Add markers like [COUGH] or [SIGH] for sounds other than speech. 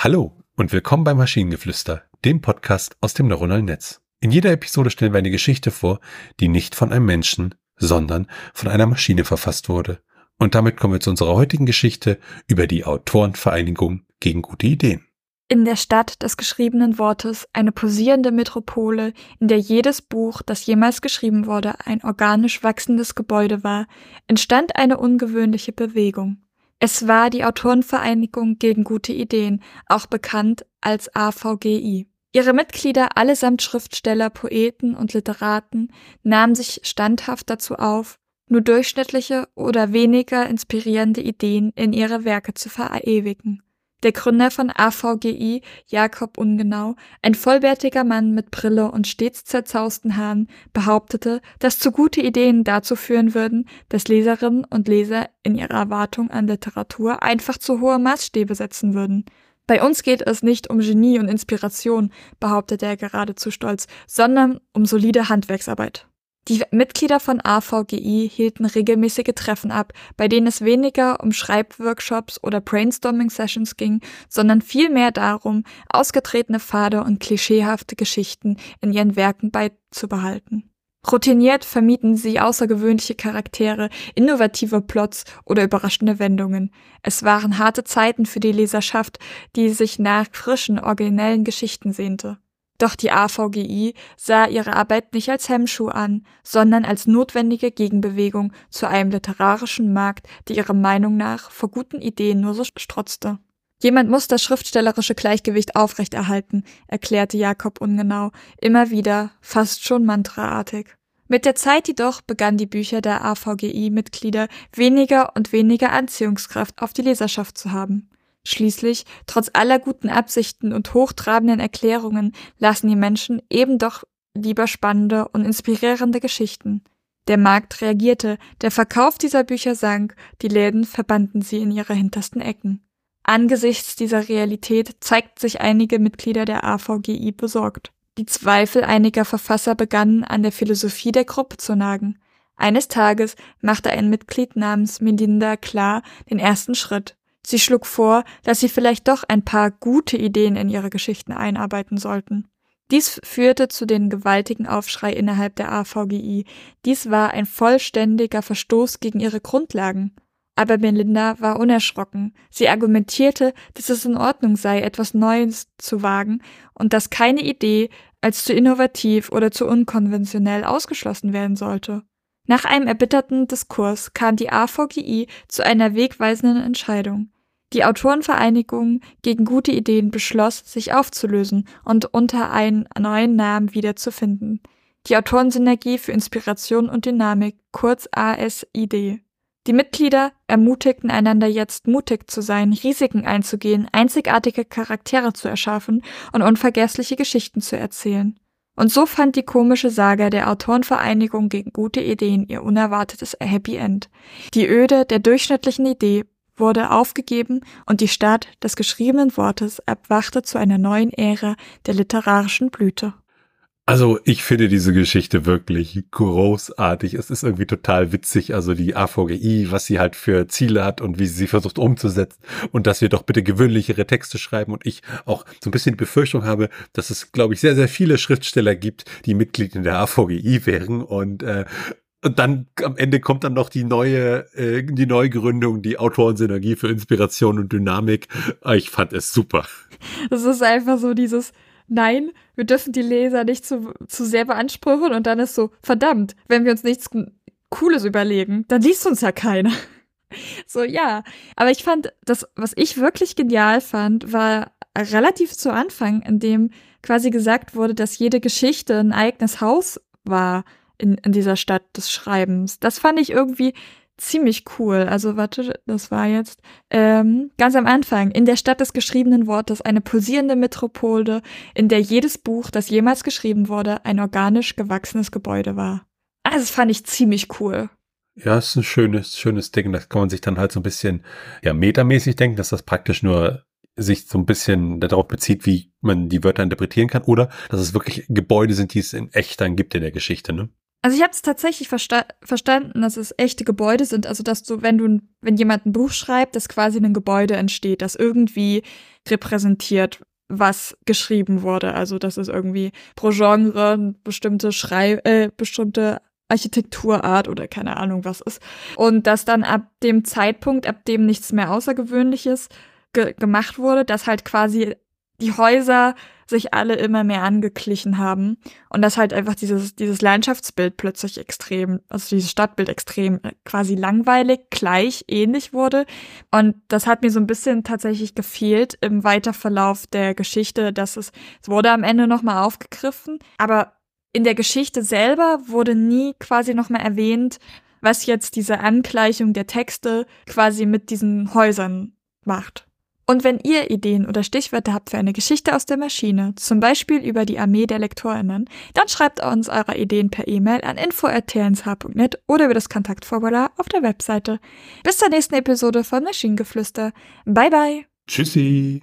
Hallo und willkommen beim Maschinengeflüster, dem Podcast aus dem neuronalen Netz. In jeder Episode stellen wir eine Geschichte vor, die nicht von einem Menschen, sondern von einer Maschine verfasst wurde. Und damit kommen wir zu unserer heutigen Geschichte über die Autorenvereinigung gegen gute Ideen. In der Stadt des geschriebenen Wortes eine posierende Metropole, in der jedes Buch, das jemals geschrieben wurde, ein organisch wachsendes Gebäude war, entstand eine ungewöhnliche Bewegung. Es war die Autorenvereinigung gegen gute Ideen, auch bekannt als AVGI. Ihre Mitglieder, allesamt Schriftsteller, Poeten und Literaten, nahmen sich standhaft dazu auf, nur durchschnittliche oder weniger inspirierende Ideen in ihre Werke zu verewigen. Der Gründer von AVGI, Jakob Ungenau, ein vollbärtiger Mann mit Brille und stets zerzausten Haaren, behauptete, dass zu gute Ideen dazu führen würden, dass Leserinnen und Leser in ihrer Erwartung an Literatur einfach zu hohe Maßstäbe setzen würden. Bei uns geht es nicht um Genie und Inspiration, behauptete er geradezu stolz, sondern um solide Handwerksarbeit. Die Mitglieder von AVGI hielten regelmäßige Treffen ab, bei denen es weniger um Schreibworkshops oder Brainstorming-Sessions ging, sondern vielmehr darum, ausgetretene Pfade und klischeehafte Geschichten in ihren Werken beizubehalten. Routiniert vermieten sie außergewöhnliche Charaktere, innovative Plots oder überraschende Wendungen. Es waren harte Zeiten für die Leserschaft, die sich nach frischen, originellen Geschichten sehnte. Doch die AVGI sah ihre Arbeit nicht als Hemmschuh an, sondern als notwendige Gegenbewegung zu einem literarischen Markt, der ihrer Meinung nach vor guten Ideen nur so strotzte. Jemand muss das schriftstellerische Gleichgewicht aufrechterhalten, erklärte Jakob ungenau, immer wieder, fast schon mantraartig. Mit der Zeit jedoch begannen die Bücher der AVGI-Mitglieder weniger und weniger Anziehungskraft auf die Leserschaft zu haben. Schließlich, trotz aller guten Absichten und hochtrabenden Erklärungen, lassen die Menschen eben doch lieber spannende und inspirierende Geschichten. Der Markt reagierte, der Verkauf dieser Bücher sank, die Läden verbanden sie in ihre hintersten Ecken. Angesichts dieser Realität zeigten sich einige Mitglieder der AVGI besorgt. Die Zweifel einiger Verfasser begannen an der Philosophie der Gruppe zu nagen. Eines Tages machte ein Mitglied namens Melinda klar den ersten Schritt. Sie schlug vor, dass sie vielleicht doch ein paar gute Ideen in ihre Geschichten einarbeiten sollten. Dies führte zu den gewaltigen Aufschrei innerhalb der AVGI. Dies war ein vollständiger Verstoß gegen ihre Grundlagen. Aber Melinda war unerschrocken. Sie argumentierte, dass es in Ordnung sei, etwas Neues zu wagen und dass keine Idee als zu innovativ oder zu unkonventionell ausgeschlossen werden sollte. Nach einem erbitterten Diskurs kam die AVGI zu einer wegweisenden Entscheidung. Die Autorenvereinigung gegen gute Ideen beschloss, sich aufzulösen und unter einen neuen Namen wiederzufinden. Die Autorensynergie für Inspiration und Dynamik, kurz ASID. Die Mitglieder ermutigten einander jetzt mutig zu sein, Risiken einzugehen, einzigartige Charaktere zu erschaffen und unvergessliche Geschichten zu erzählen. Und so fand die komische Saga der Autorenvereinigung gegen gute Ideen ihr unerwartetes Happy End. Die Öde der durchschnittlichen Idee wurde aufgegeben und die Stadt des geschriebenen Wortes erwachte zu einer neuen Ära der literarischen Blüte. Also ich finde diese Geschichte wirklich großartig. Es ist irgendwie total witzig, also die AVGI, was sie halt für Ziele hat und wie sie sie versucht umzusetzen und dass wir doch bitte gewöhnlichere Texte schreiben und ich auch so ein bisschen die Befürchtung habe, dass es, glaube ich, sehr, sehr viele Schriftsteller gibt, die Mitglied in der AVGI wären und äh, und dann am Ende kommt dann noch die neue, äh, die Neugründung, die Autorensynergie für Inspiration und Dynamik. Ah, ich fand es super. Das ist einfach so dieses, nein, wir dürfen die Leser nicht zu, zu sehr beanspruchen und dann ist so, verdammt, wenn wir uns nichts Cooles überlegen, dann liest uns ja keiner. [LAUGHS] So, ja. Aber ich fand, das, was ich wirklich genial fand, war relativ zu Anfang, in dem quasi gesagt wurde, dass jede Geschichte ein eigenes Haus war in, in dieser Stadt des Schreibens. Das fand ich irgendwie ziemlich cool. Also warte, das war jetzt ähm, ganz am Anfang. In der Stadt des geschriebenen Wortes eine pulsierende Metropole, in der jedes Buch, das jemals geschrieben wurde, ein organisch gewachsenes Gebäude war. Also das fand ich ziemlich cool. Ja, ist ein schönes, schönes Ding. Da kann man sich dann halt so ein bisschen, ja, metamäßig denken, dass das praktisch nur sich so ein bisschen darauf bezieht, wie man die Wörter interpretieren kann, oder dass es wirklich Gebäude sind, die es in echt dann gibt in der Geschichte, ne? Also ich habe es tatsächlich versta verstanden, dass es echte Gebäude sind. Also dass du, wenn du, wenn jemand ein Buch schreibt, dass quasi ein Gebäude entsteht, das irgendwie repräsentiert, was geschrieben wurde. Also dass es irgendwie pro Genre bestimmte Schrei äh, bestimmte Architekturart oder keine Ahnung was ist. Und dass dann ab dem Zeitpunkt, ab dem nichts mehr Außergewöhnliches ge gemacht wurde, dass halt quasi die Häuser sich alle immer mehr angeglichen haben und dass halt einfach dieses, dieses Landschaftsbild plötzlich extrem, also dieses Stadtbild extrem äh, quasi langweilig, gleich, ähnlich wurde. Und das hat mir so ein bisschen tatsächlich gefehlt im Weiterverlauf der Geschichte, dass es, es wurde am Ende nochmal aufgegriffen, aber in der Geschichte selber wurde nie quasi nochmal erwähnt, was jetzt diese Angleichung der Texte quasi mit diesen Häusern macht. Und wenn ihr Ideen oder Stichwörter habt für eine Geschichte aus der Maschine, zum Beispiel über die Armee der LektorInnen, dann schreibt uns eure Ideen per E-Mail an info.tnsh.net oder über das Kontaktformular auf der Webseite. Bis zur nächsten Episode von Maschinengeflüster. Bye bye. Tschüssi.